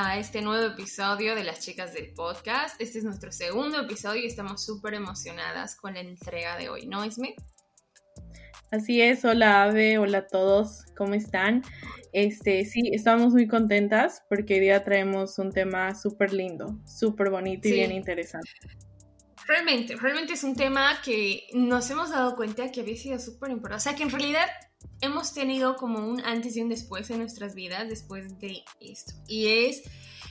a este nuevo episodio de las chicas del podcast. Este es nuestro segundo episodio y estamos súper emocionadas con la entrega de hoy, ¿no, Ismi? Así es, hola Ave, hola a todos, ¿cómo están? Este, sí, estamos muy contentas porque hoy día traemos un tema súper lindo, súper bonito y bien interesante. Realmente, realmente es un tema que nos hemos dado cuenta que había sido súper importante. O sea, que en realidad hemos tenido como un antes y un después en nuestras vidas después de esto. Y es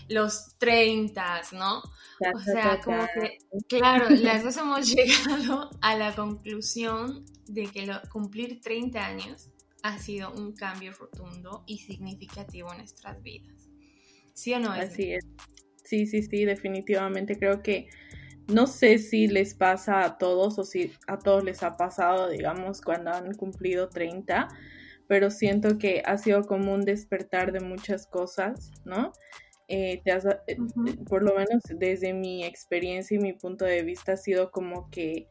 los 30, ¿no? O sea, como que, claro, las dos hemos llegado a la conclusión de que cumplir 30 años ha sido un cambio rotundo y significativo en nuestras vidas. ¿Sí o no? Así es. Sí, sí, sí, definitivamente creo que no sé si les pasa a todos o si a todos les ha pasado, digamos, cuando han cumplido 30, pero siento que ha sido como un despertar de muchas cosas, ¿no? Eh, te eh, Por lo menos desde mi experiencia y mi punto de vista ha sido como que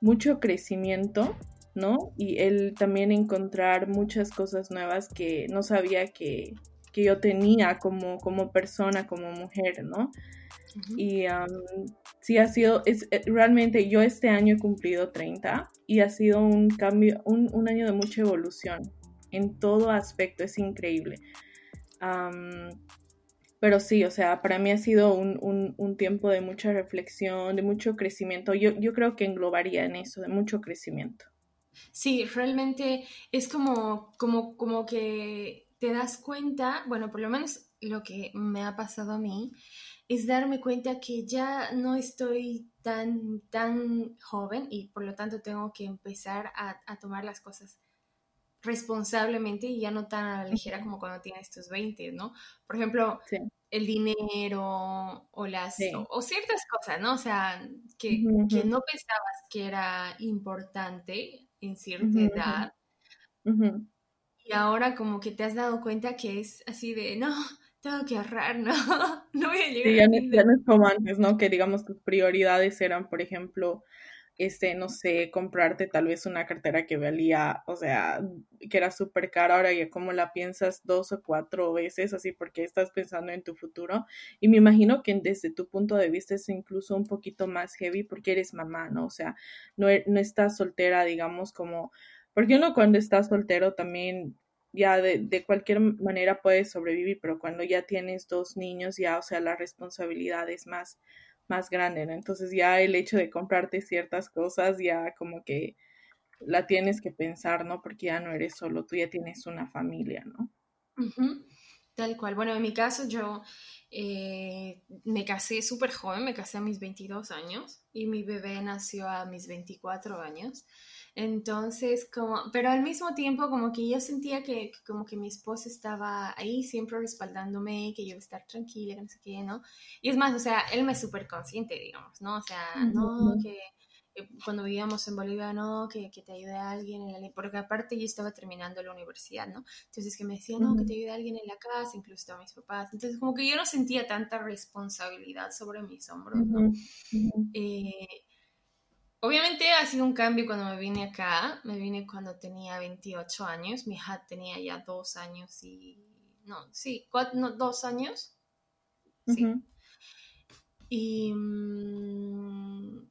mucho crecimiento, ¿no? Y él también encontrar muchas cosas nuevas que no sabía que, que yo tenía como, como persona, como mujer, ¿no? Y sí ha sido, es, eh, realmente yo este año he cumplido 30 y ha sido un cambio, un, año de mucha evolución en todo aspecto, es increíble. pero sí, o sea, para mí ha sido un, tiempo de mucha reflexión, de mucho crecimiento. Yo, yo creo que englobaría en eso, de mucho crecimiento. Sí, realmente es como, como, como que te das cuenta, bueno, por lo menos lo que me ha pasado a mí, es darme cuenta que ya no estoy tan, tan joven y por lo tanto tengo que empezar a, tomar las cosas responsablemente y ya no tan a la ligera como cuando tienes tus 20, ¿no? Por ejemplo, el dinero o las o, ciertas cosas, ¿no? O sea, que, no pensabas que era importante en cierta edad. Y ahora como que te has dado cuenta que es así de, no, tengo que ahorrar, ¿no? no voy a llegar. Sí, ya, no, es como antes, ¿no? Que digamos tus prioridades eran, por ejemplo, este, no sé, comprarte tal vez una cartera que valía, o sea, que era súper cara, ahora ya como la piensas dos o cuatro veces, así porque estás pensando en tu futuro. Y me imagino que desde tu punto de vista es incluso un poquito más heavy porque eres mamá, ¿no? O sea, no, e, no estás soltera, digamos, como, porque uno cuando está soltero también ya de, cualquier manera puedes sobrevivir, pero cuando ya tienes dos niños, ya, o sea, la responsabilidad es más, más grande, ¿no? Entonces ya el hecho de comprarte ciertas cosas, ya como que la tienes que pensar, ¿no? Porque ya no eres solo, tú ya tienes una familia, ¿no? Tal cual. Bueno, en mi caso yo eh, me casé súper joven, me casé a mis 22 años y mi bebé nació a mis 24 años. Entonces, como, pero al mismo tiempo como que yo sentía que, como que mi esposo estaba ahí siempre respaldándome, que yo iba a estar tranquila, que no sé qué, ¿no? Y es más, o sea, él me es súper consciente, digamos, ¿no? O sea, no que eh, cuando vivíamos en Bolivia, no, que, que te ayude a alguien en la porque aparte yo estaba terminando la universidad, ¿no? Entonces que me decía, no, que te ayude alguien en la casa, incluso estaban mis papás. Entonces como que yo no sentía tanta responsabilidad sobre mis hombros, ¿no? Eh, Obviamente ha sido un cambio cuando me vine acá. Me vine cuando tenía 28 años. Mi hija tenía ya dos años y... No, sí, cuatro, no, dos años. Sí. Y... Mm,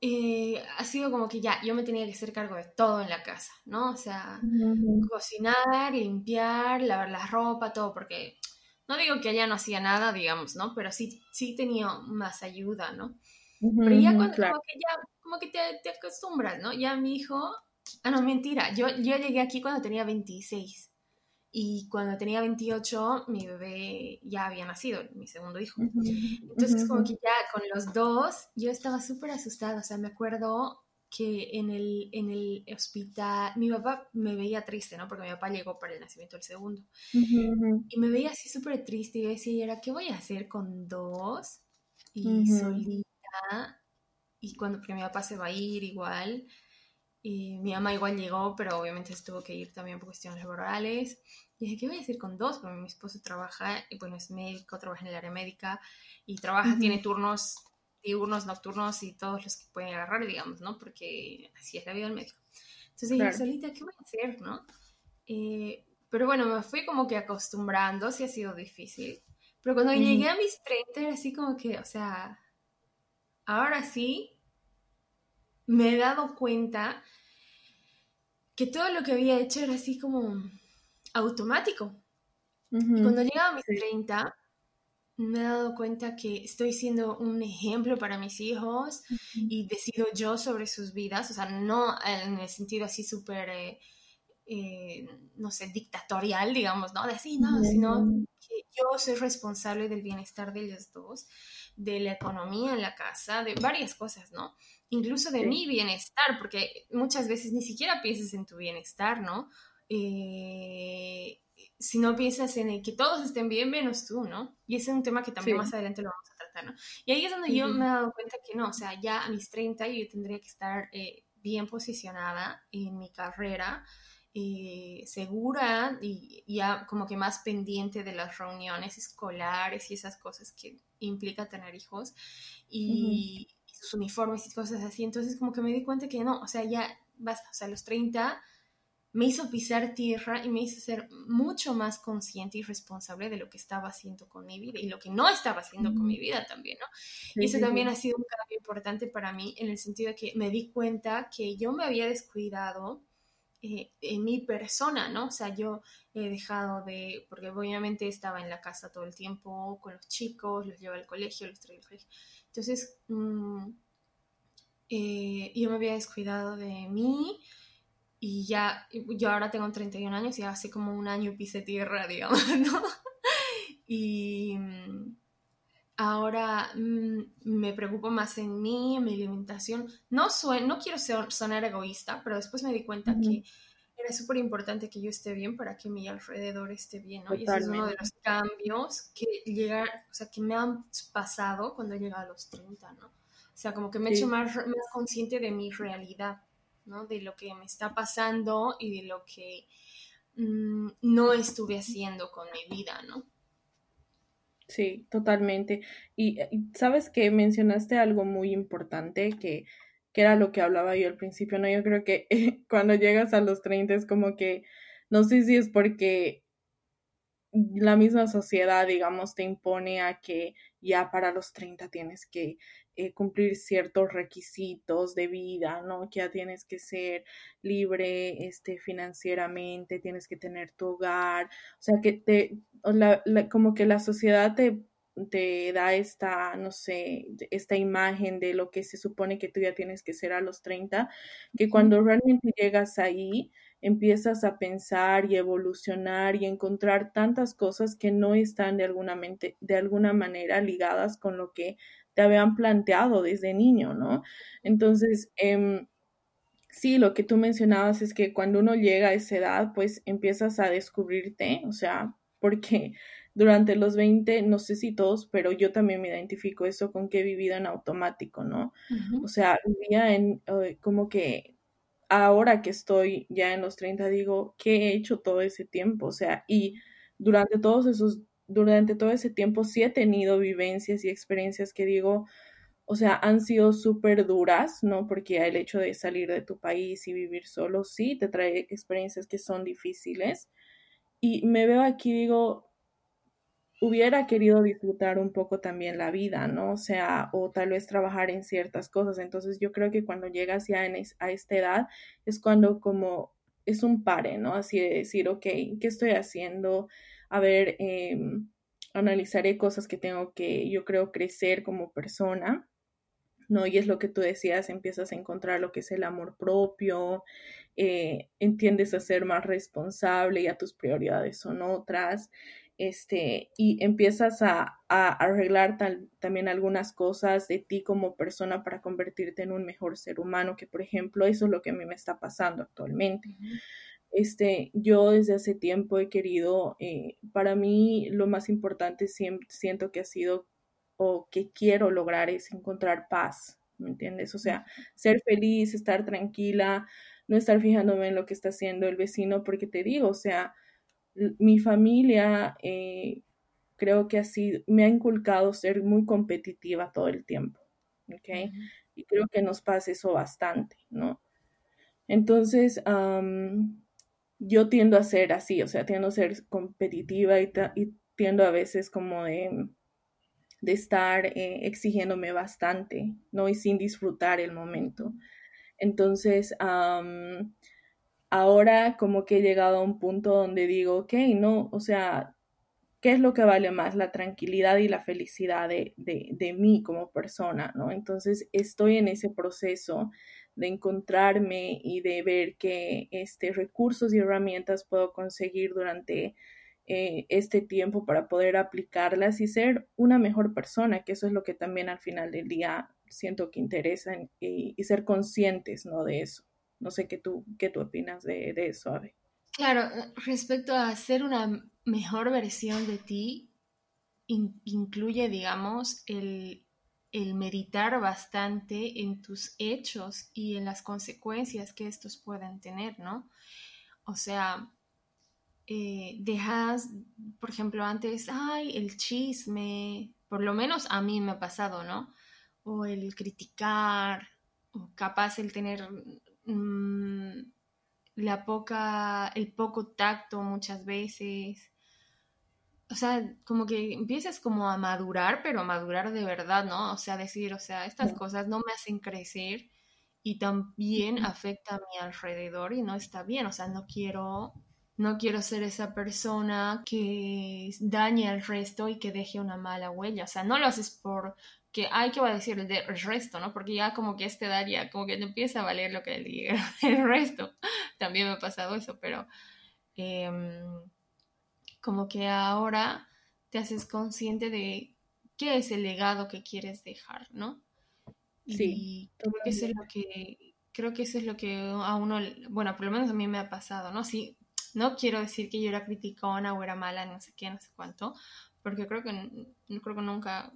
eh, ha sido como que ya, yo me tenía que hacer cargo de todo en la casa, ¿no? O sea, cocinar, limpiar, lavar la ropa, todo, porque no digo que ella no hacía nada, digamos, ¿no? Pero sí, sí tenía más ayuda, ¿no? Pero ya cuando como que, ya, como que te, te, acostumbras, ¿no? Ya mi hijo, ah, no, mentira, yo, yo llegué aquí cuando tenía 26 y cuando tenía 28 mi bebé ya había nacido, mi segundo hijo. Entonces como que ya con los dos yo estaba súper asustada, o sea, me acuerdo que en el, en el hospital, mi papá me veía triste, ¿no? Porque mi papá llegó para el nacimiento del segundo. Y me veía así súper triste y yo decía, ¿y ahora qué voy a hacer con dos? Y solita y cuando mi papá se va a ir igual, y mi mamá igual llegó, pero obviamente se tuvo que ir también por cuestiones laborales. Y dije, ¿qué voy a hacer con dos? Porque mi esposo trabaja, y bueno, es médico, trabaja en el área médica, y trabaja, tiene turnos diurnos, nocturnos y todos los que pueden agarrar, digamos, ¿no? Porque así es la vida del médico. Entonces dije, solita, ¿qué voy a hacer, no? Eh, Pero bueno, me fui como que acostumbrando, sí ha sido difícil. Pero cuando llegué a mis 30 era así como que, o sea, ahora sí me he dado cuenta que todo lo que había hecho era así como automático. Cuando llegaba a mis 30, me he dado cuenta que estoy siendo un ejemplo para mis hijos y decido yo sobre sus vidas, o sea, no en el sentido así súper, eh, eh, no sé, dictatorial, digamos, ¿no? De así, no, sino que yo soy responsable del bienestar de ellos dos, de la economía en la casa, de varias cosas, ¿no? Incluso de mi bienestar, porque muchas veces ni siquiera piensas en tu bienestar, ¿no? Eh, si no piensas en el que todos estén bien, menos tú, ¿no? Y ese es un tema que también más adelante lo vamos a tratar, ¿no? Y ahí es donde yo me he dado cuenta que no, o sea, ya a mis 30 yo tendría que estar eh, bien posicionada en mi carrera, eh, segura y ya como que más pendiente de las reuniones escolares y esas cosas que implica tener hijos y, y sus uniformes y cosas así. Entonces como que me di cuenta que no, o sea, ya basta, o sea, a los 30 me hizo pisar tierra y me hizo ser mucho más consciente y responsable de lo que estaba haciendo con mi vida y lo que no estaba haciendo con mi vida también, ¿no? y eso también ha sido un cambio importante para mí en el sentido de que me di cuenta que yo me había descuidado eh, en mi persona, ¿no? O sea, yo he dejado de, porque obviamente estaba en la casa todo el tiempo con los chicos, los llevo al colegio, los traigo al colegio. Entonces, mm, eh, yo me había descuidado de mí, y ya, yo ahora tengo 31 años y hace como un año pise tierra, digamos, ¿no? Y mm, ahora mm, me preocupo más en mí, en mi alimentación. No, no quiero sonar egoísta, pero después me di cuenta que era súper importante que yo esté bien para que mi alrededor esté bien, ¿no? Y ese es uno de los cambios que llegar, o sea, que me han pasado cuando he llegado a los 30, ¿no? O sea, como que me he hecho más, más consciente de mi realidad. De lo que me está pasando y de lo que mm, no estuve haciendo con mi vida, ¿no? Sí, totalmente. Y, sabes que mencionaste algo muy importante que, que, era lo que hablaba yo al principio, ¿no? Yo creo que cuando llegas a los 30 es como que, no sé si es porque la misma sociedad, digamos, te impone a que ya para los 30 tienes que eh, cumplir ciertos requisitos de vida, ¿no? Que ya tienes que ser libre este, financieramente, tienes que tener tu hogar, o sea, que te, como que la sociedad te, te da esta, no sé, esta imagen de lo que se supone que tú ya tienes que ser a los 30, que cuando realmente llegas ahí, empiezas a pensar y evolucionar y encontrar tantas cosas que no están de alguna, mente, de alguna manera ligadas con lo que te habían planteado desde niño, ¿no? Entonces, eh, sí, lo que tú mencionabas es que cuando uno llega a esa edad, pues empiezas a descubrirte, o sea, porque durante los 20, no sé si todos, pero yo también me identifico eso con que he vivido en automático, ¿no? O sea, vivía en eh, como que ahora que estoy ya en los 30, digo, ¿qué he hecho todo ese tiempo? O sea, y durante todos esos durante todo ese tiempo sí he tenido vivencias y experiencias que digo, o sea, han sido súper duras, ¿no? Porque el hecho de salir de tu país y vivir solo, sí, te trae experiencias que son difíciles. Y me veo aquí, digo, hubiera querido disfrutar un poco también la vida, ¿no? O sea, o tal vez trabajar en ciertas cosas. Entonces yo creo que cuando llegas ya a esta edad es cuando como es un pare, ¿no? Así de decir, ok, ¿qué estoy haciendo? a ver, em, analizaré cosas que tengo que, yo creo, crecer como persona, ¿no? Y es lo que tú decías, empiezas a encontrar lo que es el amor propio, eh, entiendes a ser más responsable y a tus prioridades son otras, este, y empiezas a, arreglar también algunas cosas de ti como persona para convertirte en un mejor ser humano, que por ejemplo eso es lo que a mí me está pasando actualmente. Este, yo desde hace tiempo he querido, eh, para mí lo más importante siento que ha sido o que quiero lograr es encontrar paz, ¿me entiendes? O sea, ser feliz, estar tranquila, no estar fijándome en lo que está haciendo el vecino, porque te digo, o sea, mi familia eh, creo que así me ha inculcado ser muy competitiva todo el tiempo, ¿ok? Y creo que nos pasa eso bastante, ¿no? Entonces, yo tiendo a ser así, o sea, tiendo a ser competitiva y, tiendo a veces como de, de estar eh, exigiéndome bastante, ¿no? Y sin disfrutar el momento. Entonces, ahora como que he llegado a un punto donde digo, ok, no, o sea, ¿qué es lo que vale más? La tranquilidad y la felicidad de, de, mí como persona, ¿no? Entonces, estoy en ese proceso de encontrarme y de ver qué este, recursos y herramientas puedo conseguir durante eh, este tiempo para poder aplicarlas y ser una mejor persona, que eso es lo que también al final del día siento que interesa y, ser conscientes ¿no? de eso. No sé qué tú, qué tú opinas de, eso, Ave. Claro, respecto a ser una mejor versión de ti, incluye, digamos, el el meditar bastante en tus hechos y en las consecuencias que estos pueden tener, ¿no? O sea, eh, dejas, por ejemplo, antes, ay, el chisme, por lo menos a mí me ha pasado, ¿no? O el criticar, o capaz el tener mm, la poca, el poco tacto muchas veces, o sea, como que empiezas como a madurar, pero a madurar de verdad, ¿no? O sea, decir, o sea, estas cosas no me hacen crecer y también afecta a mi alrededor y no está bien, o sea, no quiero no quiero ser esa persona que dañe al resto y que deje una mala huella, o sea, no lo haces por que hay que va a decir el, resto, ¿no? Porque ya como que este daría, como que te empieza a valer lo que diga el resto. También me ha pasado eso, pero em, como que ahora te haces consciente de qué es el legado que quieres dejar, ¿no? Sí. creo que eso es lo que creo que eso es lo que a uno, bueno, por lo menos a mí me ha pasado, ¿no? Sí, no quiero decir que yo era criticona o era mala, no sé qué, no sé cuánto, porque creo que creo que nunca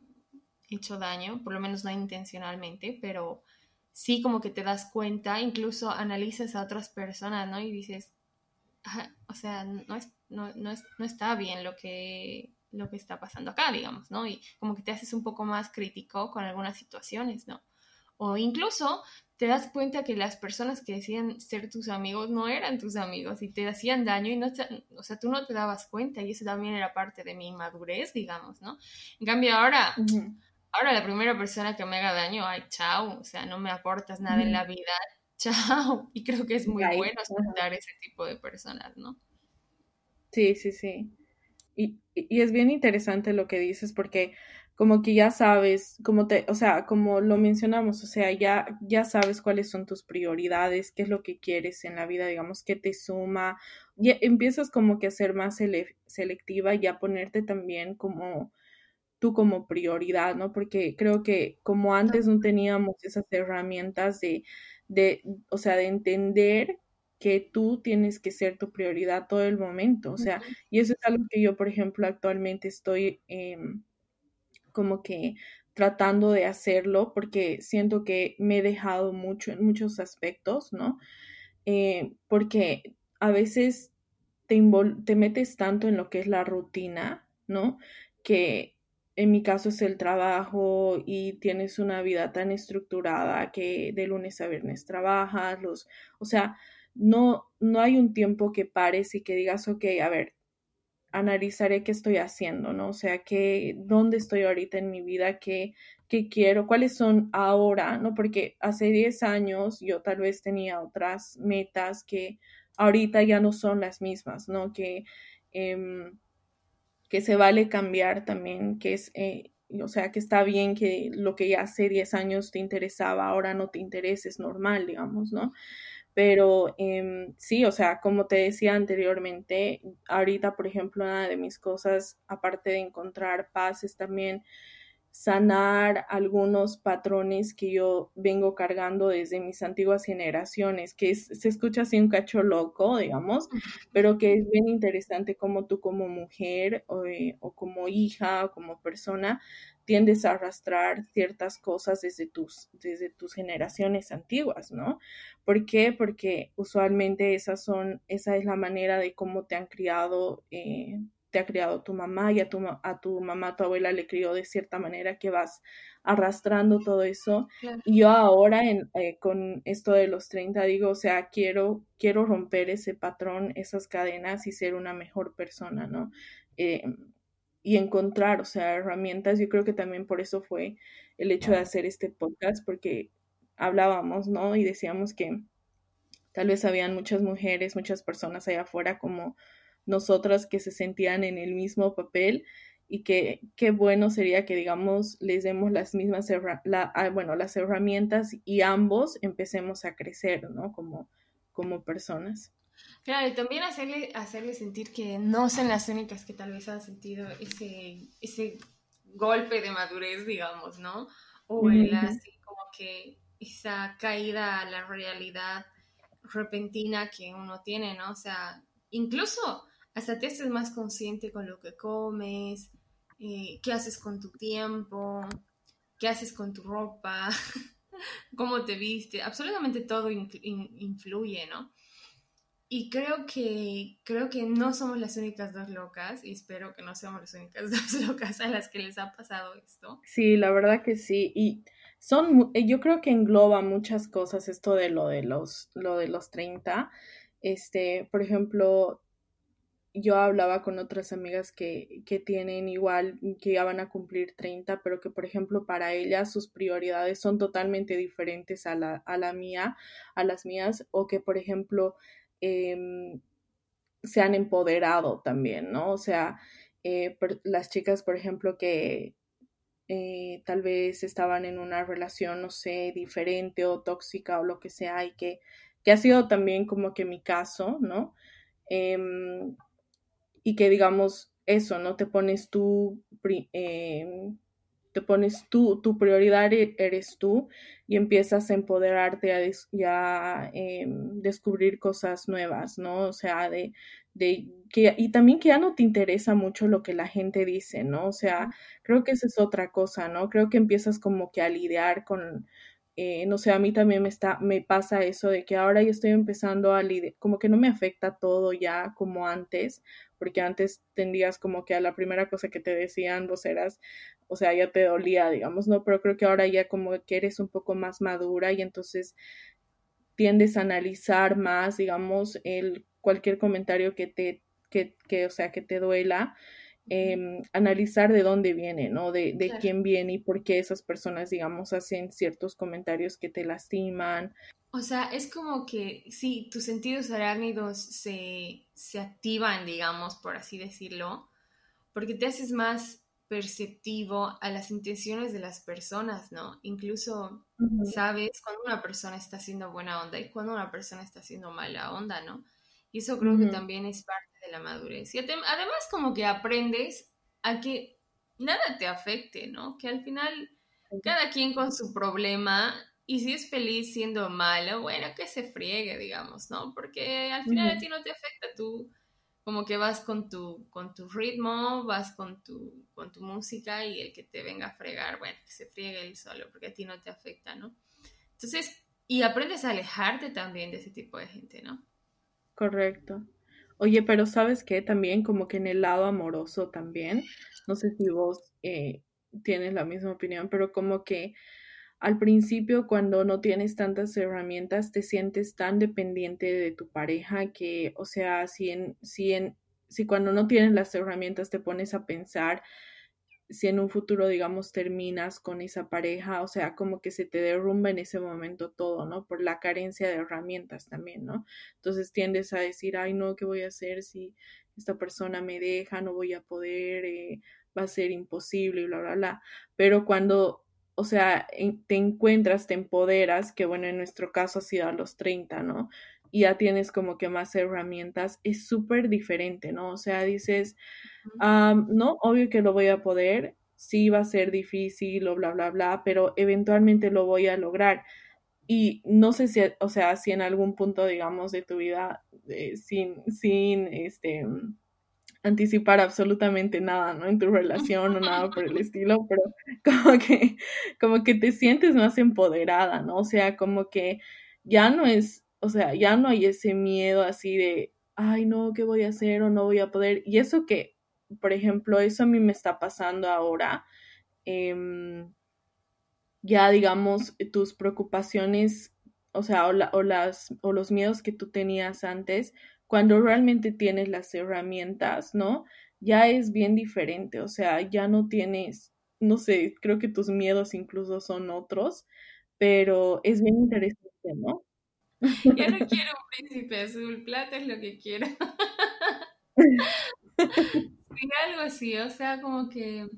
hecho daño, por lo menos no intencionalmente, pero sí como que te das cuenta, incluso analizas a otras personas, ¿no? Y dices, o sea, no es no, no, es, no está bien lo que, lo que está pasando acá, digamos, ¿no? Y como que te haces un poco más crítico con algunas situaciones, ¿no? O incluso te das cuenta que las personas que decían ser tus amigos no eran tus amigos y te hacían daño y no o sea, tú no te dabas cuenta y eso también era parte de mi inmadurez, digamos, ¿no? En cambio ahora, ahora la primera persona que me haga daño, ay, chao, o sea, no me aportas nada en la vida, chao. Y creo que es muy bueno escuchar ese tipo de personas, ¿no? Sí, sí, sí. Y, y, es bien interesante lo que dices porque como que ya sabes, como te, o sea, como lo mencionamos, o sea, ya, ya sabes cuáles son tus prioridades, qué es lo que quieres en la vida, digamos, qué te suma, ya empiezas como que a ser más selectiva y a ponerte también como tú como prioridad, ¿no? Porque creo que como antes no teníamos esas herramientas de, de, o sea, de entender que tú tienes que ser tu prioridad todo el momento. O sea, y eso es algo que yo, por ejemplo, actualmente estoy em, como que tratando de hacerlo porque siento que me he dejado mucho en muchos aspectos, ¿no? Eh, porque a veces te, te metes tanto en lo que es la rutina, ¿no? Que en mi caso es el trabajo y tienes una vida tan estructurada que de lunes a viernes trabajas, los, o sea, no, no hay un tiempo que pares y que digas, ok, a ver, analizaré qué estoy haciendo, ¿no? O sea, qué, dónde estoy ahorita en mi vida, qué, qué quiero, cuáles son ahora, ¿no? Porque hace 10 años yo tal vez tenía otras metas que ahorita ya no son las mismas, ¿no? Que, em, que se vale cambiar también, que es, eh, o sea, que está bien que lo que ya hace 10 años te interesaba, ahora no te interesa, es normal, digamos, ¿no? Pero em, sí, o sea, como te decía anteriormente, ahorita, por ejemplo, una de mis cosas, aparte de encontrar paz, es también sanar algunos patrones que yo vengo cargando desde mis antiguas generaciones, que se escucha así un cacho loco, digamos, pero que es bien interesante como tú como mujer o, eh, o como hija o como persona tiendes a arrastrar ciertas cosas desde tus, desde tus generaciones antiguas, ¿no? ¿Por qué? Porque usualmente esas son, esa es la manera de cómo te han criado eh, te ha criado tu mamá y a tu, a tu mamá, tu abuela le crió de cierta manera que vas arrastrando todo eso. Y yo ahora en, eh, con esto de los 30 digo, o sea, quiero, quiero romper ese patrón, esas cadenas y ser una mejor persona, ¿no? Eh, y encontrar, o sea, herramientas. Yo creo que también por eso fue el hecho de hacer este podcast, porque hablábamos, ¿no? Y decíamos que tal vez habían muchas mujeres, muchas personas allá afuera como nosotras que se sentían en el mismo papel y que qué bueno sería que digamos les demos las mismas la, ah, bueno las herramientas y ambos empecemos a crecer no como como personas. Claro y también hacerle hacerle sentir que no son las únicas que tal vez han sentido ese ese golpe de madurez digamos no o el así como que esa caída a la realidad repentina que uno tiene no o sea incluso hasta te haces más consciente con lo que comes, eh, qué haces con tu tiempo, qué haces con tu ropa, cómo te viste, absolutamente todo influye, ¿no? Y creo que, creo que no somos las únicas dos locas, y espero que no seamos las únicas dos locas a las que les ha pasado esto. Sí, la verdad que sí. Y son, yo creo que engloba muchas cosas esto de lo de los, lo de los 30. Este, por ejemplo, yo hablaba con otras amigas que, que, tienen igual, que ya van a cumplir 30, pero que por ejemplo para ellas sus prioridades son totalmente diferentes a la, a la mía, a las mías, o que por ejemplo em, se han empoderado también, ¿no? O sea, eh, las chicas, por ejemplo, que eh, tal vez estaban en una relación, no sé, diferente o tóxica o lo que sea, y que, que ha sido también como que mi caso, ¿no? Y que digamos eso, ¿no? Te pones tú, eh, te pones tú, tu prioridad e-, eres tú y empiezas a empoderarte a, ya em, descubrir cosas nuevas, ¿no? O sea, de, de que, y también que ya no te interesa mucho lo que la gente dice, ¿no? O sea, creo que esa es otra cosa, ¿no? Creo que empiezas como que a lidiar con, eh, no sé, a mí también me, está, me pasa eso de que ahora yo estoy empezando a lidiar, como que no me afecta todo ya como antes, porque antes tendías como que a la primera cosa que te decían vos eras, o sea, ya te dolía, digamos, ¿no? Pero creo que ahora ya como que eres un poco más madura y entonces tiendes a analizar más, digamos, el cualquier comentario que te, que, que o sea, que te duela, em, analizar de dónde viene, ¿no? De, de quién viene y por qué esas personas, digamos, hacen ciertos comentarios que te lastiman o sea, es como que sí, tus sentidos arácnidos se, se activan, digamos, por así decirlo, porque te haces más perceptivo a las intenciones de las personas, ¿no? Incluso sabes cuando una persona está haciendo buena onda y cuando una persona está haciendo mala onda, ¿no? Y eso creo que también es parte de la madurez. Y además como que aprendes a que nada te afecte, ¿no? Que al final cada quien con su problema y si es feliz siendo malo, bueno, que se friegue, digamos, ¿no? Porque al final a ti no te afecta, tú como que vas con tu, con tu ritmo, vas con tu, con tu música y el que te venga a fregar, bueno, que se friegue él solo, porque a ti no te afecta, ¿no? Entonces, y aprendes a alejarte también de ese tipo de gente, ¿no? Correcto. Oye, pero sabes qué, también como que en el lado amoroso también, no sé si vos eh, tienes la misma opinión, pero como que al principio, cuando no tienes tantas herramientas, te sientes tan dependiente de tu pareja que, o sea, si, en, si, en, si cuando no tienes las herramientas te pones a pensar si en un futuro, digamos, terminas con esa pareja, o sea, como que se te derrumba en ese momento todo, ¿no? Por la carencia de herramientas también, ¿no? Entonces tiendes a decir, ay, no, ¿qué voy a hacer si esta persona me deja? No voy a poder, eh, va a ser imposible, bla, bla, bla. Pero cuando o sea, te encuentras, te empoderas, que bueno, en nuestro caso ha sido a los 30, ¿no? Y ya tienes como que más herramientas, es súper diferente, ¿no? O sea, dices, no, obvio que lo voy a poder, sí va a ser difícil o bla, bla, bla, pero eventualmente lo voy a lograr. Y no sé si, o sea, si en algún punto, digamos, de tu vida, eh, sin, sin, este, anticipar absolutamente nada, ¿no? En tu relación o nada por el estilo, pero como que, como que te sientes más empoderada, ¿no? O sea, como que ya no es, o sea, ya no hay ese miedo así de, ay, no, ¿qué voy a hacer o no voy a poder? Y eso que por ejemplo, eso a mí me está pasando ahora. Em, ya, digamos, tus preocupaciones, o sea, o, o, las, o los miedos que tú tenías antes, cuando realmente tienes las herramientas, ¿no? Ya es bien diferente, o sea, ya no tienes, no sé, creo que tus miedos incluso son otros, pero es bien interesante, ¿no? Ya no quiero un príncipe azul, plata es lo que quiero. sí, algo así, o sea, como que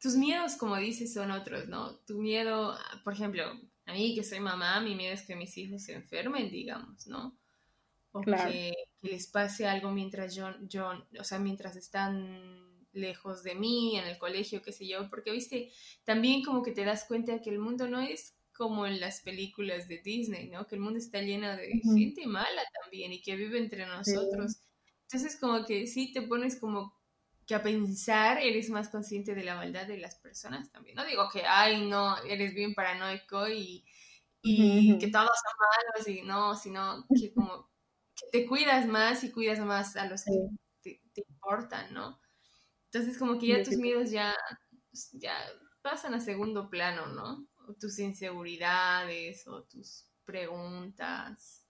tus miedos, como dices, son otros, ¿no? Tu miedo, por ejemplo, a mí que soy mamá, mi miedo es que mis hijos se enfermen, digamos, ¿no? O que, les pase algo mientras yo, yo, o sea, mientras están lejos de mí, en el colegio, qué sé yo, porque, viste, también como que te das cuenta de que el mundo no es como en las películas de Disney, ¿no? Que el mundo está lleno de gente mala también y que vive entre nosotros. Entonces, como que sí te pones como que a pensar eres más consciente de la maldad de las personas también. No digo que, ay, no, eres bien paranoico y, y que todos son malos y no, sino que como que te cuidas más y cuidas más a los que te, importan, ¿no? Entonces, como que ya tus miedos ya, ya pasan a segundo plano, ¿no? tus inseguridades o tus preguntas.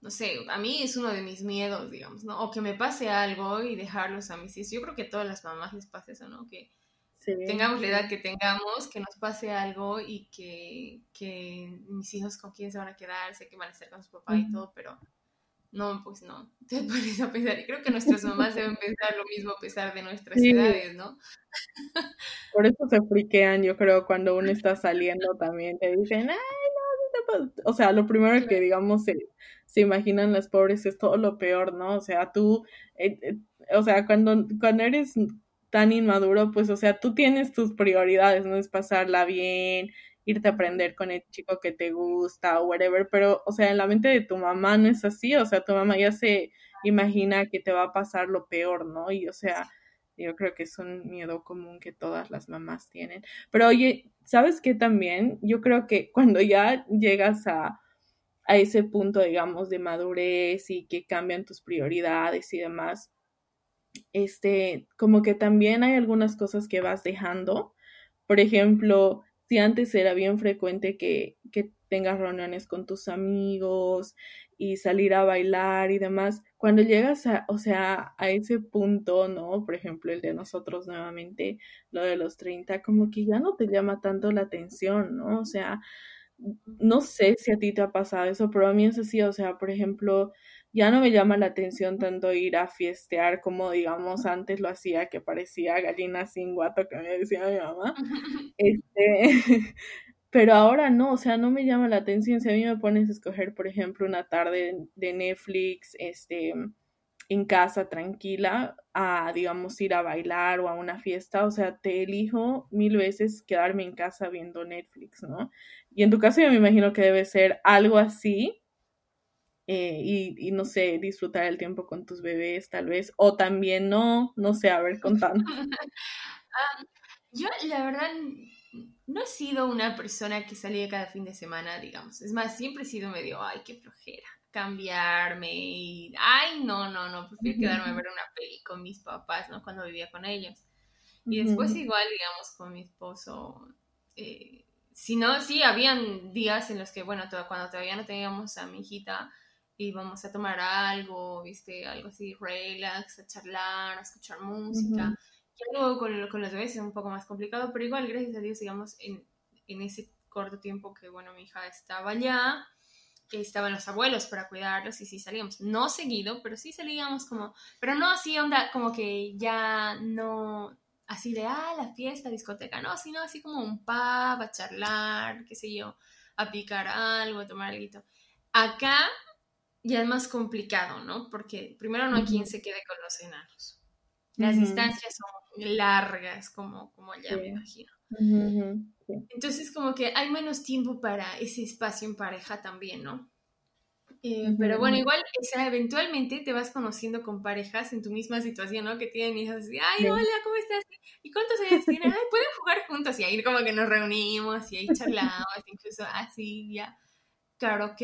No sé, a mí es uno de mis miedos, digamos, ¿no? O que me pase algo y dejarlos a mis hijos. Yo creo que a todas las mamás les pasa eso, ¿no? Que tengamos la edad que tengamos, que nos pase algo y que, que, mis hijos con quién se van a quedar, sé que van a estar con su papá y todo, pero no, pues no, te pones a pensar. Y creo que nuestras mamás deben pensar lo mismo a pesar de nuestras edades, ¿no? Por eso se friquean, yo creo, cuando uno está saliendo también, te dicen, ay, no, no O sea, lo primero que, digamos, se, se, imaginan las pobres es todo lo peor, ¿no? O sea, tú, eh, eh, o sea, cuando, cuando eres tan inmaduro, pues, o sea, tú tienes tus prioridades, ¿no? Es pasarla bien, irte a aprender con el chico que te gusta o whatever, pero, o sea, en la mente de tu mamá no es así, o sea, tu mamá ya se imagina que te va a pasar lo peor, ¿no? Y, o sea, yo creo que es un miedo común que todas las mamás tienen. Pero, oye, ¿sabes qué también? Yo creo que cuando ya llegas a, a ese punto, digamos, de madurez y que cambian tus prioridades y demás, este, como que también hay algunas cosas que vas dejando. Por ejemplo, si antes era bien frecuente que, que tengas reuniones con tus amigos y salir a bailar y demás, cuando llegas a, o sea, a ese punto, ¿no? Por ejemplo, el de nosotros nuevamente, lo de los 30, como que ya no te llama tanto la atención, ¿no? O sea, no sé si a ti te ha pasado eso, pero a mí es así, o sea, por ejemplo, ya no me llama la atención tanto ir a fiestear como digamos antes lo hacía, que parecía gallina sin guato, que me decía mi mamá. Este, pero ahora no, o sea, no me llama la atención. Si a mí me pones a escoger, por ejemplo, una tarde de Netflix, este, en casa tranquila, a, digamos, ir a bailar o a una fiesta, o sea, te elijo mil veces quedarme en casa viendo Netflix, ¿no? Y en tu caso yo me imagino que debe ser algo así, eh, y, no sé, disfrutar el tiempo con tus bebés tal vez, o también no, no sé, a ver, contando. Ah, yo la verdad no he sido una persona que salía cada fin de semana, digamos. Es más, siempre he sido medio, ay, qué flojera, cambiarme y, ay, no, no, no, prefiero quedarme a ver una peli con mis papás, ¿no? Cuando vivía con ellos. Y después igual, digamos, con mi esposo. Eh, si no, sí, habían días en los que, bueno, cuando todavía no teníamos a mi hijita, y vamos a tomar algo, viste, algo así, relax, a charlar, a escuchar música. Y luego con, con los bebés es un poco más complicado, pero igual, gracias a Dios, digamos, en, en ese corto tiempo que, bueno, mi hija estaba allá, que estaban los abuelos para cuidarlos y sí salíamos, no seguido, pero sí salíamos como, pero no así onda, como que ya no, así de, ah, la fiesta, discoteca, no, sino así como un pub, a charlar, qué sé yo, a picar algo, a tomar algo. Acá ya es más complicado, ¿no? Porque primero no hay quien se quede con los enanos. Las distancias son largas, como, como ya me imagino. Entonces, como que hay menos tiempo para ese espacio en pareja también, ¿no? Eh, pero bueno, igual, o sea, eventualmente te vas conociendo con parejas en tu misma situación, ¿no? Que tienen hijas así, ay, hola, ¿cómo estás? ¿Y cuántos años tienen? Ay, pueden jugar juntos y ahí como que nos reunimos y ahí charlamos, incluso así, ya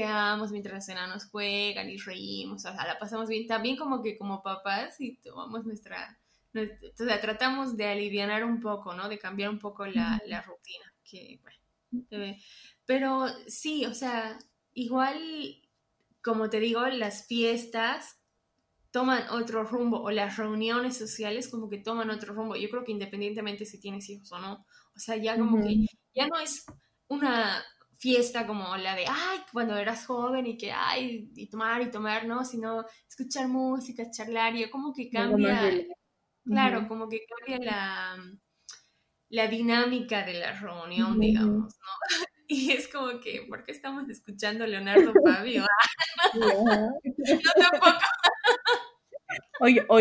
amos mientras enanos juegan y reímos, o sea, la pasamos bien. También como que como papás y tomamos nuestra o sea, tratamos de aliviar un poco, ¿no? De cambiar un poco la, la rutina, que, bueno, eh, pero sí, o sea, igual, como te digo, las fiestas toman otro rumbo o las reuniones sociales como que toman otro rumbo. Yo creo que independientemente si tienes hijos o no, o sea, ya como que ya no es una fiesta como la de, ay, cuando eras joven y que, ay, y tomar y tomar, ¿no? Sino escuchar música, charlar, y como que cambia, claro, como que cambia la, la dinámica de la reunión, digamos, ¿no? Y es como que, ¿por qué estamos escuchando a Leonardo Fabio? no tampoco. Oye, o,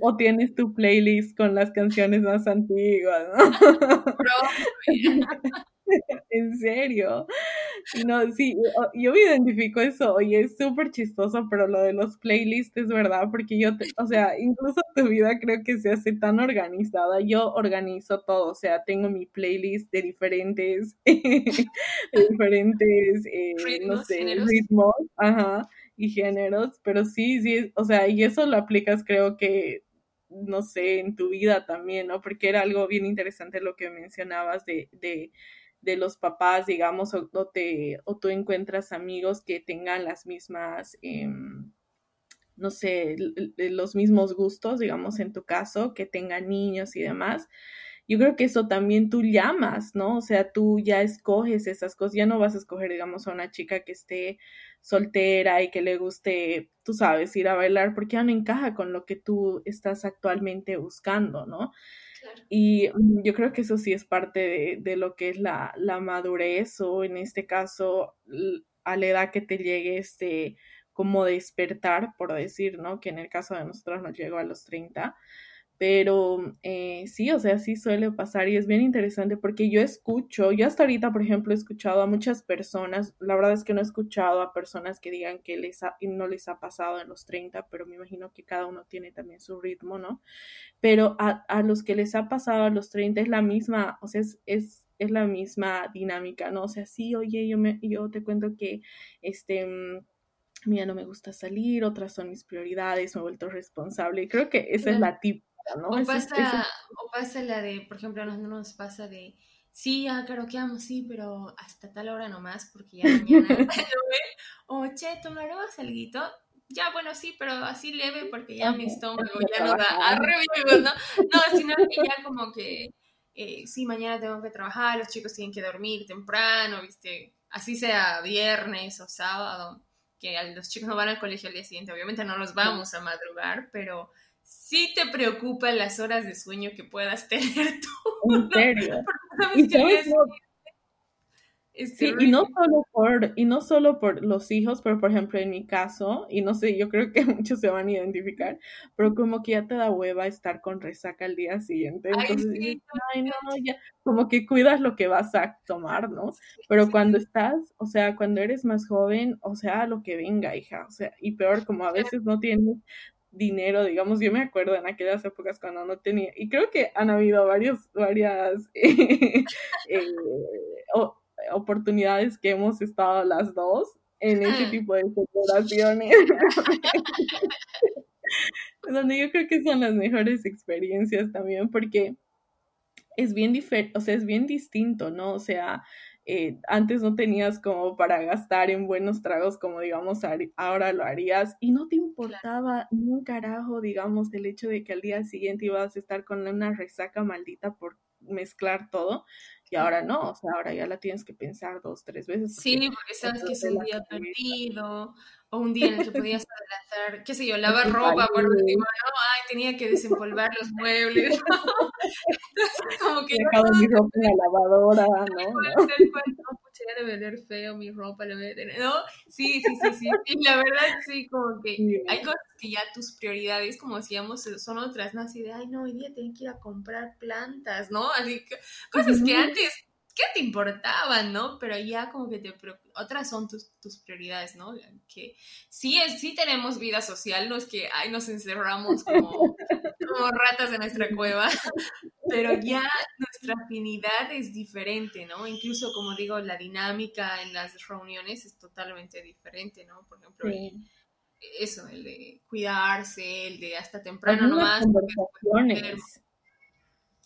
o, tienes tu playlist con las canciones más antiguas, ¿no? en serio. No, sí, yo me identifico eso, oye, es súper chistoso, pero lo de los playlists es verdad, porque yo, o sea, incluso tu vida creo que se hace tan organizada, yo organizo todo, o sea, tengo mi playlist de diferentes, de diferentes, eh, no sé, ritmos, ajá, y géneros, pero sí, sí, o sea, y eso lo aplicas creo que no sé, en tu vida también, ¿no? Porque era algo bien interesante lo que mencionabas de, de de los papás, digamos, o, te, o tú encuentras amigos que tengan las mismas, em, no sé, los mismos gustos, digamos, en tu caso, que tengan niños y demás. Yo creo que eso también tú llamas, ¿no? O sea, tú ya escoges esas cosas, ya no vas a escoger, digamos, a una chica que esté soltera y que le guste, tú sabes, ir a bailar, porque ya no encaja con lo que tú estás actualmente buscando, ¿no? Y mm, yo creo que eso sí es parte de, lo que es la, madurez o en este caso a la edad que te llegue este como despertar, por decir, ¿no? Que en el caso de nosotros nos llegó a los 30. Pero eh, sí, o sea, sí suele pasar y es bien interesante porque yo escucho, yo hasta ahorita, por ejemplo, he escuchado a muchas personas, la verdad es que no he escuchado a personas que digan que les no les ha pasado en los 30, pero me imagino que cada uno tiene también su ritmo, ¿no? Pero a, a los que les ha pasado a los 30 es la misma, o sea, es, es, es la misma dinámica, ¿no? O sea, sí, oye, yo, me, yo te cuento que, este mm, mira, no me gusta salir, otras son mis prioridades, me he vuelto responsable. Creo que esa es la tip o, pasa, o pasa la de, por ejemplo, no nos pasa de, sí, ya amo sí, pero hasta tal hora nomás, porque ya mañana o che, ¿tomarás algo? Ya, bueno, sí, pero así leve porque ya mi estómago ya no da. arriba, ¿no? No, sino que ya como que, eh, sí, mañana tengo que trabajar, los chicos tienen que dormir temprano, ¿viste? Así sea viernes o sábado, que los chicos no van al colegio al día siguiente, obviamente no los vamos a madrugar, pero sí te preocupan las horas de sueño que puedas tener tú. En serio. sí, y no solo por, y no solo por los hijos, pero por ejemplo en mi caso, y no sé, yo creo que muchos se van a identificar, pero como que ya te da hueva estar con resaca al día siguiente. Entonces, ay, no, ya, como que cuidas lo que vas a tomar, ¿no? Pero cuando estás, o sea, cuando eres más joven, o sea, lo que venga, hija, o sea, y peor, como a veces no tienes dinero, digamos, yo me acuerdo en aquellas épocas cuando no tenía, y creo que han habido varios, varias eh, oportunidades que hemos estado las dos en ese ah. tipo de celebraciones, donde yo creo que son las mejores experiencias también, porque es bien diferente, o sea, es bien distinto, ¿no? O sea, eh, antes no tenías como para gastar en buenos tragos como digamos ahora lo harías y no te importaba ni un carajo, digamos, el hecho de que al día siguiente ibas a estar con una resaca maldita por mezclar todo y ahora no, o sea, ahora ya la tienes que pensar dos, tres veces. Sí, porque sabes que es un día perdido, o un día en el que podías adelantar, qué sé yo, lavar ropa por último, ¿no? Ay, tenía que desempolvar los muebles. Entonces, como que... Dejado mi ropa en la lavadora, ¿no? ¿no? pucha, ya debe ver feo mi ropa, lo voy a tener, ¿no? Sí, sí, sí, sí, sí, la verdad, sí, como que hay cosas que ya tus prioridades, como decíamos, son otras, ¿no? Así de, ay, no, hoy día tengo que ir a comprar plantas, ¿no? Así que, cosas que antes ¿qué te importaban, no? Pero ya como que te otras son tus, tus prioridades, ¿no? Que sí, es, sí tenemos vida social, no es que, ay, nos encerramos como, como ratas en nuestra cueva, pero ya nuestra afinidad es diferente, ¿no? Incluso, como digo, la dinámica en las reuniones es totalmente diferente, ¿no? Por ejemplo, eso, el de cuidarse, el de hasta temprano nomás. Conversaciones.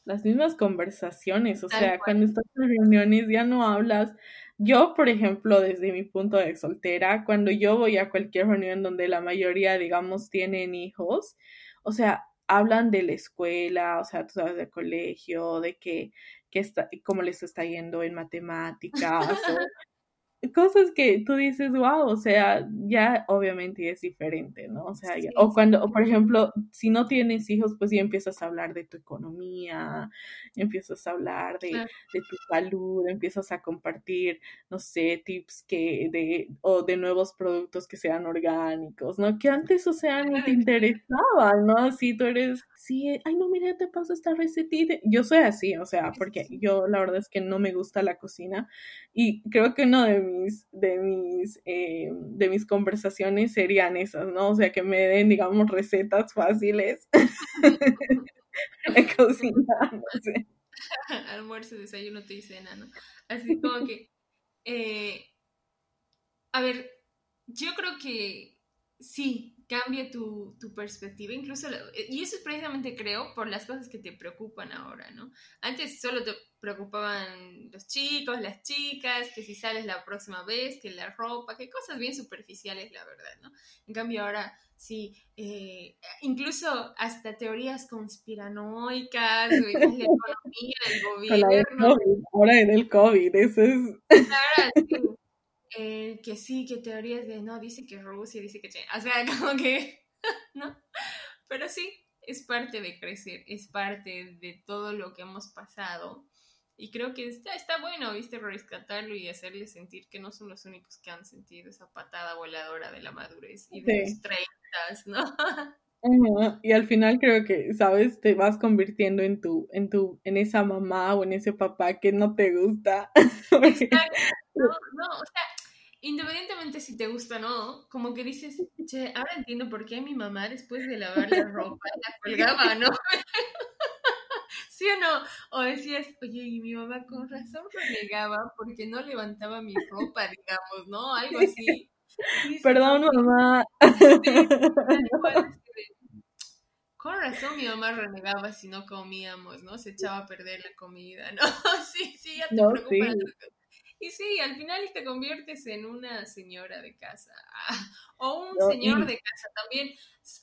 Las mismas conversaciones, o sea, cuando estás en reuniones ya no hablas. Yo, por ejemplo, desde mi punto de soltera, cuando yo voy a cualquier reunión donde la mayoría, digamos, tienen hijos, o sea, hablan de la escuela, o sea, tú sabes, del colegio, de que, que está, cómo les está yendo en matemáticas, o cosas que tú dices, wow, o sea, ya obviamente es diferente, ¿no? O sea, o cuando, o por ejemplo, si no tienes hijos, pues ya empiezas a hablar de tu economía, empiezas a hablar de, de tu salud, empiezas a compartir, no sé, tips que de, o de nuevos productos que sean orgánicos, ¿no? Que antes, o sea, no te interesaban, ¿no? Si tú eres, sí, ay, no, mira, te paso esta recetita. Yo soy así, o sea, porque yo la verdad es que no me gusta la cocina y creo que uno de de mis, eh, de mis conversaciones serían esas, ¿no? O sea, que me den, digamos, recetas fáciles de cocinar, sé. Almuerzo, desayuno, te y cena, ¿no? Así como que, eh, a ver, yo creo que sí, cambia tu, tu, perspectiva, incluso, y eso es precisamente creo por las cosas que te preocupan ahora, ¿no? Antes solo te preocupaban los chicos, las chicas, que si sales la próxima vez, que la ropa, que cosas bien superficiales, la verdad, ¿no? En cambio ahora sí, eh, incluso hasta teorías conspiranoicas, la economía, el gobierno. ahora en el COVID, eso es... Ahora, sí eh, que sí, que teorías de no, dice que Rusia, dice que China, o sea, como que, ¿no? Pero sí, es parte de crecer, es parte de todo lo que hemos pasado. Y creo que está, está bueno, viste, rescatarlo y hacerle sentir que no son los únicos que han sentido esa patada voladora de la madurez y de los treintas, ¿no? Y al final creo que, ¿sabes? Te vas convirtiendo en tu, en tu, en esa mamá o en ese papá que no te gusta. Exacto. No, no, o sea, independientemente si te gusta o no, como que dices, che, ahora entiendo por qué mi mamá después de lavar la ropa la colgaba, ¿no? ¿Sí o no? O decías, oye, y mi mamá con razón renegaba porque no levantaba mi ropa, digamos, ¿no? Algo así. Perdón, mamá. con razón mi mamá renegaba si no comíamos, ¿no? Se echaba a perder la comida, ¿no? Sí, sí, ya te no, preocupas. Y sí, al final te conviertes en una señora de casa o un señor de casa también.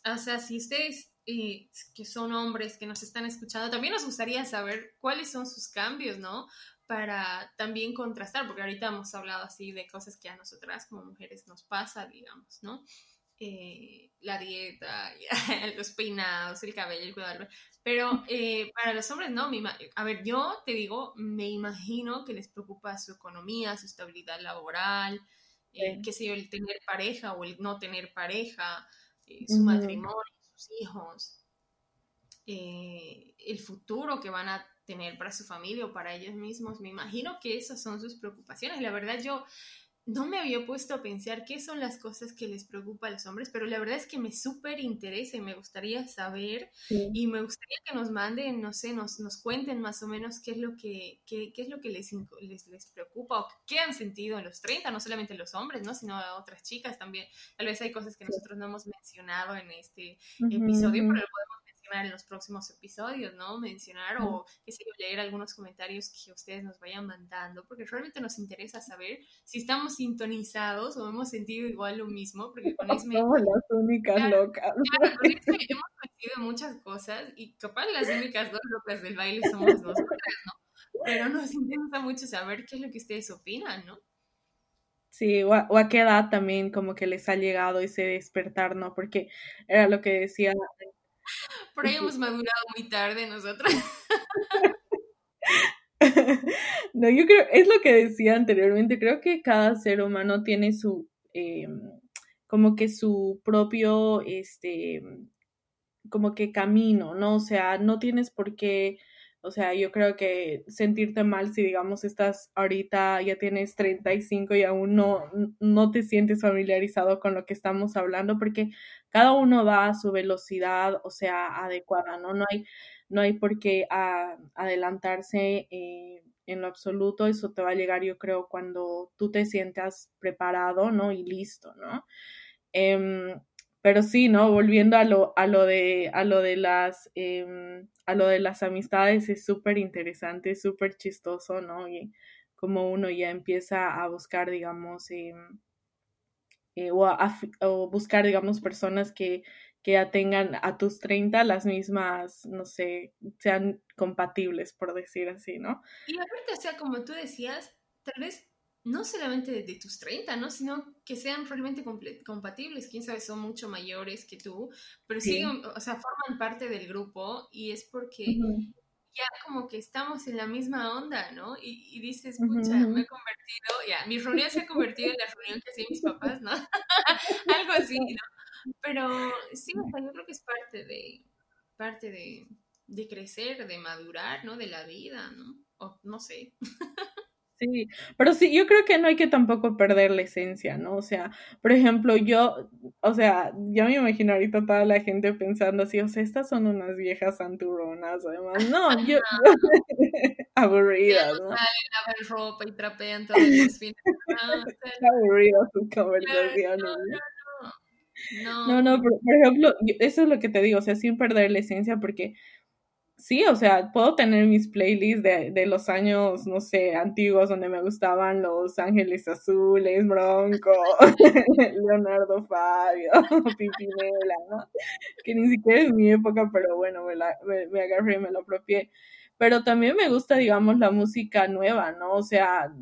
O sea, si ustedes eh, que son hombres que nos están escuchando, también nos gustaría saber cuáles son sus cambios, ¿no? Para también contrastar, porque ahorita hemos hablado así de cosas que a nosotras como mujeres nos pasa, digamos, ¿no? Eh, la dieta, los peinados, el cabello, el cuidado. Pero eh, para los hombres no, a ver, yo te digo, me imagino que les preocupa su economía, su estabilidad laboral, eh, qué sé yo, el tener pareja o el no tener pareja, eh, su matrimonio, sus hijos, el futuro que van a tener para su familia o para ellos mismos. Me imagino que esas son sus preocupaciones. La verdad, yo no me había puesto a pensar qué son las cosas que les preocupa a los hombres, pero la verdad es que me súper interesa y me gustaría saber y me gustaría que nos manden, no sé, nos, nos cuenten más o menos qué es lo que, qué, qué es lo que les, les, les, preocupa o qué han sentido en los 30, no solamente los hombres, ¿no? sino a otras chicas también. Tal vez hay cosas que nosotros no hemos mencionado en este episodio, pero lo podemos en los próximos episodios, ¿no? Mencionar o, qué sé yo, leer algunos comentarios que ustedes nos vayan mandando, porque realmente nos interesa saber si estamos sintonizados o hemos sentido igual lo mismo, porque con Esme... Somos las únicas locas. Claro, con hemos coincidido muchas cosas y capaz las únicas dos locas del baile somos nosotras, ¿no? Pero nos interesa mucho saber qué es lo que ustedes opinan, ¿no? Sí, o a, qué edad también como que les ha llegado ese despertar, ¿no? Porque era lo que decía por ahí hemos madurado muy tarde nosotros. No, yo creo, es lo que decía anteriormente, creo que cada ser humano tiene su, eh, como que su propio, este, como que camino, ¿no? O sea, no tienes por qué o sea, yo creo que sentirte mal si, digamos, estás ahorita, ya tienes 35 y aún no, no te sientes familiarizado con lo que estamos hablando, porque cada uno va a su velocidad, o sea, adecuada, ¿no? No hay, no hay por qué adelantarse eh, en lo absoluto. Eso te va a llegar, yo creo, cuando tú te sientas preparado, ¿no? Y listo, ¿no? Em, pero sí, ¿no? Volviendo a lo, a lo de, a lo de las, em, a lo de las amistades es súper interesante, súper chistoso, ¿no? Y como uno ya empieza a buscar, digamos, em, eh, o, o, buscar, digamos, personas que, que ya tengan a tus 30 las mismas, no sé, sean compatibles, por decir así, ¿no? Y aparte, o sea, como tú decías, tal vez no solamente de, tus 30, ¿no? Sino que sean realmente compatibles, quién sabe, son mucho mayores que tú, pero sí, o sea, forman parte del grupo y es porque ya como que estamos en la misma onda, ¿no? Y, dices, pucha, me he convertido, ya, mi reunión se ha convertido en la reunión que hacían mis papás, ¿no? Algo así, ¿no? Pero sí, o sea, yo creo que es parte de, parte de, de crecer, de madurar, ¿no? De la vida, ¿no? O no sé. Sí, pero sí, yo creo que no hay que tampoco perder la esencia, ¿no? O sea, por ejemplo, yo, o sea, ya me imagino ahorita toda la gente pensando así, o sea, estas son unas viejas santuronas, además, no, yo, aburridas, ¿no? Salen, ropa y trapean todos los fines. aburridas sus conversaciones. No, no, no, no, por, por ejemplo, eso es lo que te digo, o sea, sin perder la esencia, porque sí, o sea, puedo tener mis playlists de, de, los años, no sé, antiguos donde me gustaban Los Ángeles Azules, Bronco, Leonardo Fabio, Pipinela, ¿no? Que ni siquiera es mi época, pero bueno, me, la, me, agarré y me lo apropié. Pero también me gusta, digamos, la música nueva, ¿no? O sea,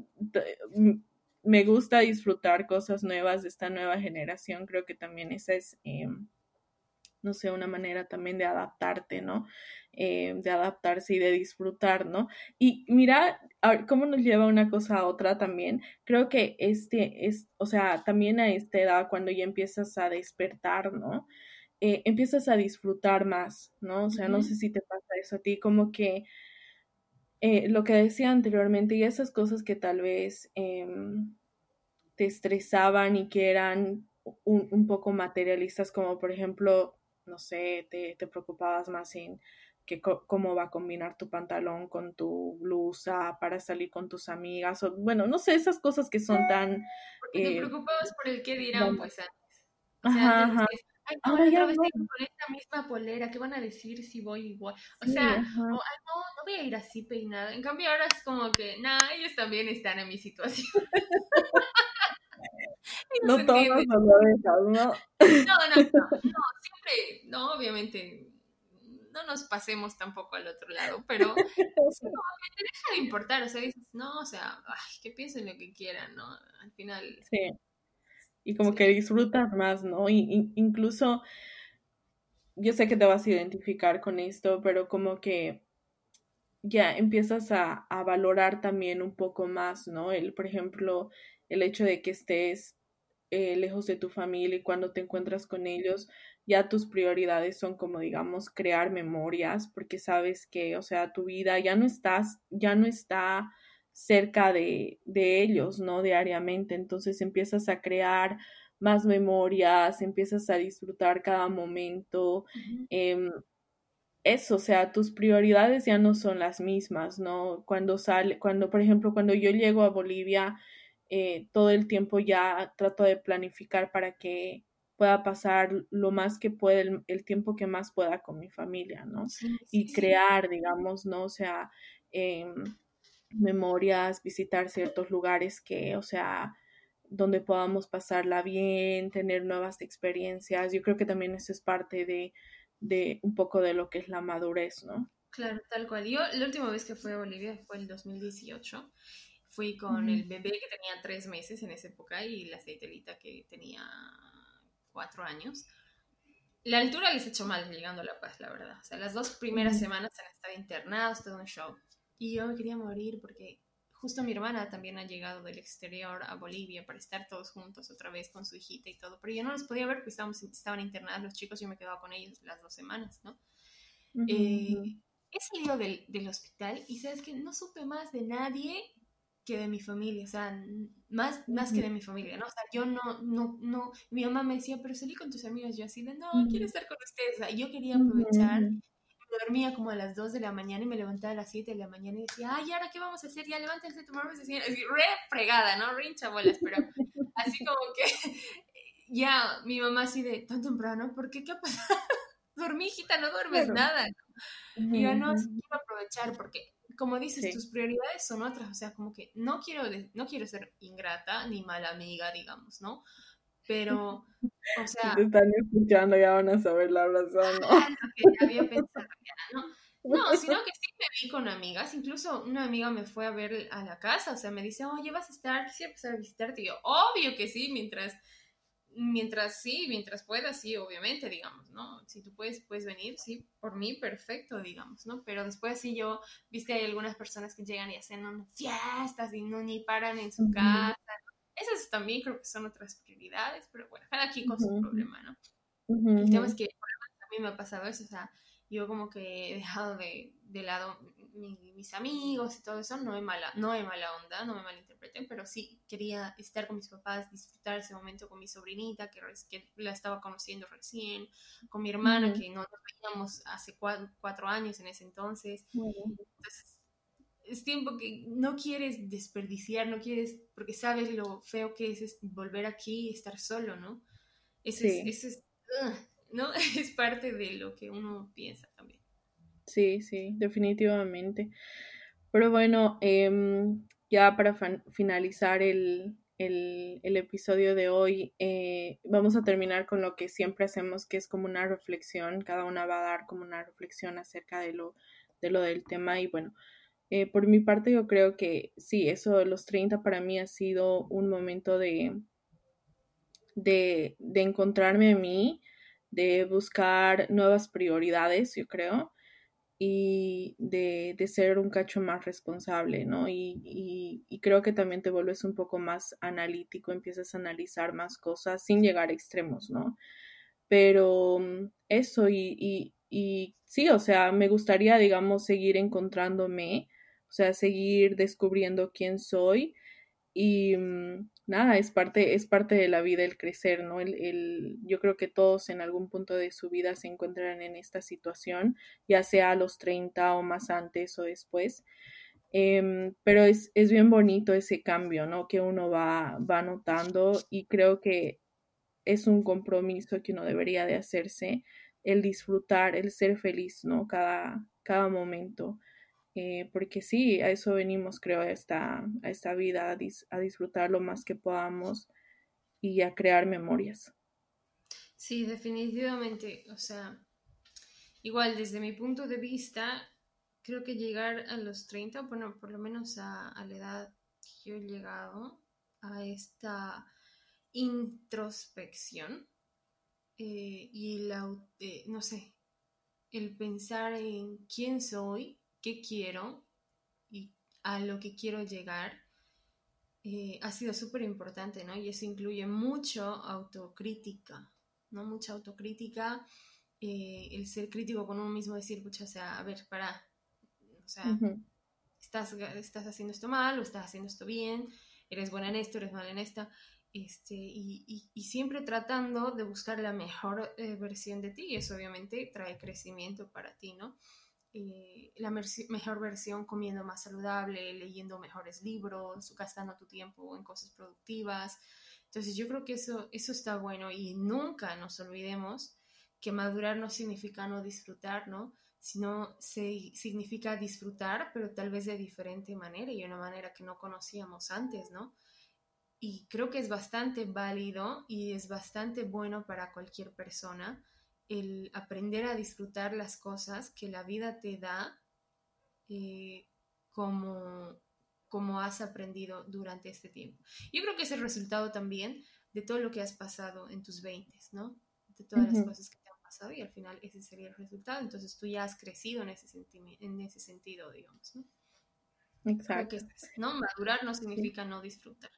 me gusta disfrutar cosas nuevas de esta nueva generación. Creo que también esa es... Eh, no sé, una manera también de adaptarte, ¿no? Eh, de adaptarse y de disfrutar, ¿no? Y mira cómo nos lleva una cosa a otra también. Creo que este es, o sea, también a esta edad, cuando ya empiezas a despertar, ¿no? Eh, empiezas a disfrutar más, ¿no? O sea, no sé si te pasa eso a ti, como que eh, lo que decía anteriormente y esas cosas que tal vez em, te estresaban y que eran un, un, poco materialistas, como por ejemplo no sé, te, preocupabas más en que cómo va a combinar tu pantalón con tu blusa para salir con tus amigas, o bueno, no sé, esas cosas que son tan... Porque te eh, preocupabas por el qué dirán, pues antes. O sea, ajá, Ay, Ahora otra vez tengo con esta misma polera, ¿qué van a decir si voy igual? O sea, no, no, no voy a ir así peinada. En cambio ahora es como que, nah, ellos también están en mi situación. no todos dejas, ¿no? No, no, no, no, siempre, no, obviamente, no nos pasemos tampoco al otro lado, pero como que te deja de importar, o sea, dices, no, o sea, ay, que piensen lo que quieran, ¿no? Al final. Sí. Y como que disfrutas más, ¿no? Y, incluso, yo sé que te vas a identificar con esto, pero como que ya empiezas a, a valorar también un poco más, ¿no? El, por ejemplo, el hecho de que estés eh, lejos de tu familia y cuando te encuentras con ellos, ya tus prioridades son como digamos crear memorias porque sabes que, o sea, tu vida ya no estás, ya no está cerca de, de ellos, ¿no? Diariamente, entonces empiezas a crear más memorias, empiezas a disfrutar cada momento. Em, eso, o sea, tus prioridades ya no son las mismas, ¿no? Cuando sale, cuando, por ejemplo, cuando yo llego a Bolivia, eh, todo el tiempo ya trato de planificar para que pueda pasar lo más que pueda, el, tiempo que más pueda con mi familia, ¿no? y crear, digamos, ¿no? O sea, em, memorias, visitar ciertos lugares que, o sea, donde podamos pasarla bien, tener nuevas experiencias. Yo creo que también eso es parte de, de un poco de lo que es la madurez, ¿no? Claro, tal cual. Yo la última vez que fui a Bolivia fue el 2018 Fui con el bebé que tenía tres meses en esa época y la aceitelita que tenía cuatro años. La altura les echó mal llegando a La Paz, la verdad. O sea, las dos primeras semanas han estado internados, todo un show. Y yo me quería morir porque justo mi hermana también ha llegado del exterior a Bolivia para estar todos juntos otra vez con su hijita y todo. Pero yo no los podía ver porque estábamos, estaban internados los chicos y yo me quedaba con ellos las dos semanas, ¿no? Eh, he salido del, del, hospital y sabes que no supe más de nadie que de mi familia, o sea, más, más que de mi familia, ¿no? O sea, yo no, no, no, mi mamá me decía, pero salí con tus amigos, yo así de, no, quiero estar con ustedes, o sea, yo quería aprovechar, dormía como a las 2 de la mañana y me levantaba a las 7 de la mañana y decía, ay, ¿ahora qué vamos a hacer? Ya levántense, tomamos así, así re fregada, ¿no? Re bolas, pero así como que ya mi mamá así de tan temprano, ¿por qué? ¿Qué ha pasado? Dormí, hijita, no duermes nada. Y yo no, quiero aprovechar porque, como dices, tus prioridades son otras, o sea, como que no quiero, no quiero ser ingrata ni mala amiga, digamos, ¿no? Pero, o sea... te están escuchando, ya van a saber la razón, pensado, ¿no? No, sino que sí me vi con amigas, incluso una amiga me fue a ver a la casa, o sea, me dice, oye, vas a estar, quisiera empezar a visitarte, y yo, obvio que sí, mientras mientras sí, mientras puedas, sí, obviamente, digamos, ¿no? Si tú puedes, puedes venir, sí, por mí, perfecto, digamos, ¿no? Pero después sí yo, viste, hay algunas personas que llegan y hacen fiestas y no ni paran en su casa. Esas también creo que son otras prioridades, pero bueno, cada quien con su problema, ¿no? El tema es que a mí me ha pasado eso, o sea, yo como que he dejado de, de lado mis amigos y todo eso, no es mala, no es mala onda, no me malinterpreten, pero sí quería estar con mis papás, disfrutar ese momento con mi sobrinita, que, que la estaba conociendo recién, con mi hermana, que no nos veíamos hace cuatro, años en ese entonces. Entonces, es tiempo que no quieres desperdiciar, no quieres, porque sabes lo feo que es, volver aquí y estar solo, ¿no? Eso es, es ¿no? Es parte de lo que uno piensa también. Sí, sí, definitivamente. Pero bueno, em, ya para finalizar el, episodio de hoy, eh, vamos a terminar con lo que siempre hacemos, que es como una reflexión. Cada una va a dar como una reflexión acerca de lo, de lo del tema. Y bueno, eh, por mi parte yo creo que sí, eso de los 30 para mí ha sido un momento de, de, de encontrarme a mí, de buscar nuevas prioridades, yo creo y de, de, ser un cacho más responsable, ¿no? Y, y, creo que también te vuelves un poco más analítico, empiezas a analizar más cosas sin llegar a extremos, ¿no? Pero mm, eso y, y sí, o sea, me gustaría, digamos, seguir encontrándome, o sea, seguir descubriendo quién soy y mm, nada, es parte, es parte de la vida el crecer, ¿no? El, el, yo creo que todos en algún punto de su vida se encuentran en esta situación, ya sea a los 30 o más antes o después. Em, pero es, es, bien bonito ese cambio, ¿no? Que uno va, va notando y creo que es un compromiso que uno debería de hacerse, el disfrutar, el ser feliz, ¿no? Cada, cada momento. Eh, porque sí, a eso venimos, creo, a esta, esta vida, a, disfrutar lo más que podamos y a crear memorias. Sí, definitivamente, o sea, igual desde mi punto de vista, creo que llegar a los 30, bueno, por lo menos a, la edad que yo he llegado, a esta introspección eh, y la, eh, no sé, el pensar en quién soy, qué quiero y a lo que quiero llegar, eh, ha sido súper importante, ¿no? Y eso incluye mucho autocrítica, ¿no? Mucha autocrítica, eh, el ser crítico con uno mismo, decir, pucha, o sea, a ver, para, o sea, estás, estás haciendo esto mal o estás haciendo esto bien, eres buena en esto, eres mala en esta, este, y, y, siempre tratando de buscar la mejor eh, versión de ti, y eso obviamente trae crecimiento para ti, ¿no? Eh, la mejor versión comiendo más saludable, leyendo mejores libros, gastando tu tiempo en cosas productivas. Entonces yo creo que eso, eso está bueno y nunca nos olvidemos que madurar no significa no disfrutar, ¿no? Sino se, significa disfrutar, pero tal vez de diferente manera y una manera que no conocíamos antes, ¿no? Y creo que es bastante válido y es bastante bueno para cualquier persona el aprender a disfrutar las cosas que la vida te da eh, como, como has aprendido durante este tiempo. Yo creo que es el resultado también de todo lo que has pasado en tus 20, ¿no? De todas las cosas que te han pasado y al final ese sería el resultado. Entonces tú ya has crecido en ese, en ese sentido, digamos, ¿no? Exacto. ¿no? Madurar no significa no disfrutar.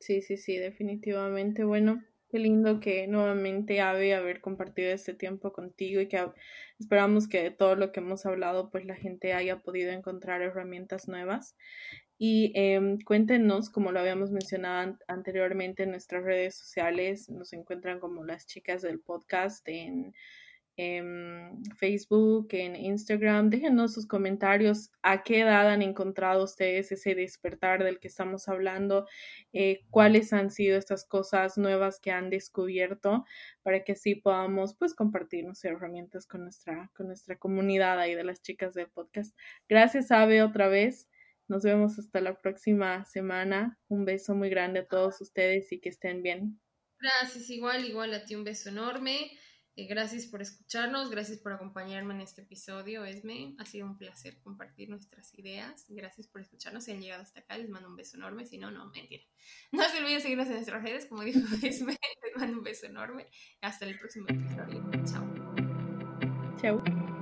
Sí, sí, sí, definitivamente. Bueno, Qué lindo que nuevamente Ave haber compartido este tiempo contigo y que esperamos que de todo lo que hemos hablado pues la gente haya podido encontrar herramientas nuevas. Y em, cuéntenos, como lo habíamos mencionado anteriormente en nuestras redes sociales, nos encuentran como las chicas del podcast en, en Facebook, en Instagram. Déjenos sus comentarios. ¿A qué edad han encontrado ustedes ese despertar del que estamos hablando? Eh, ¿Cuáles han sido estas cosas nuevas que han descubierto para que así podamos pues compartir nuestras herramientas con nuestra, con nuestra comunidad ahí de las chicas del podcast? Gracias, Ave, otra vez. Nos vemos hasta la próxima semana. Un beso muy grande a todos ustedes y que estén bien. Gracias, igual, igual a ti un beso enorme. Eh, gracias por escucharnos, gracias por acompañarme en este episodio, Esme. Ha sido un placer compartir nuestras ideas. Gracias por escucharnos. Si han llegado hasta acá, les mando un beso enorme. Si no, no, mentira. No se olviden seguirnos en nuestras redes, como dijo Esme. Les mando un beso enorme. Hasta el próximo episodio. Chao. Chao.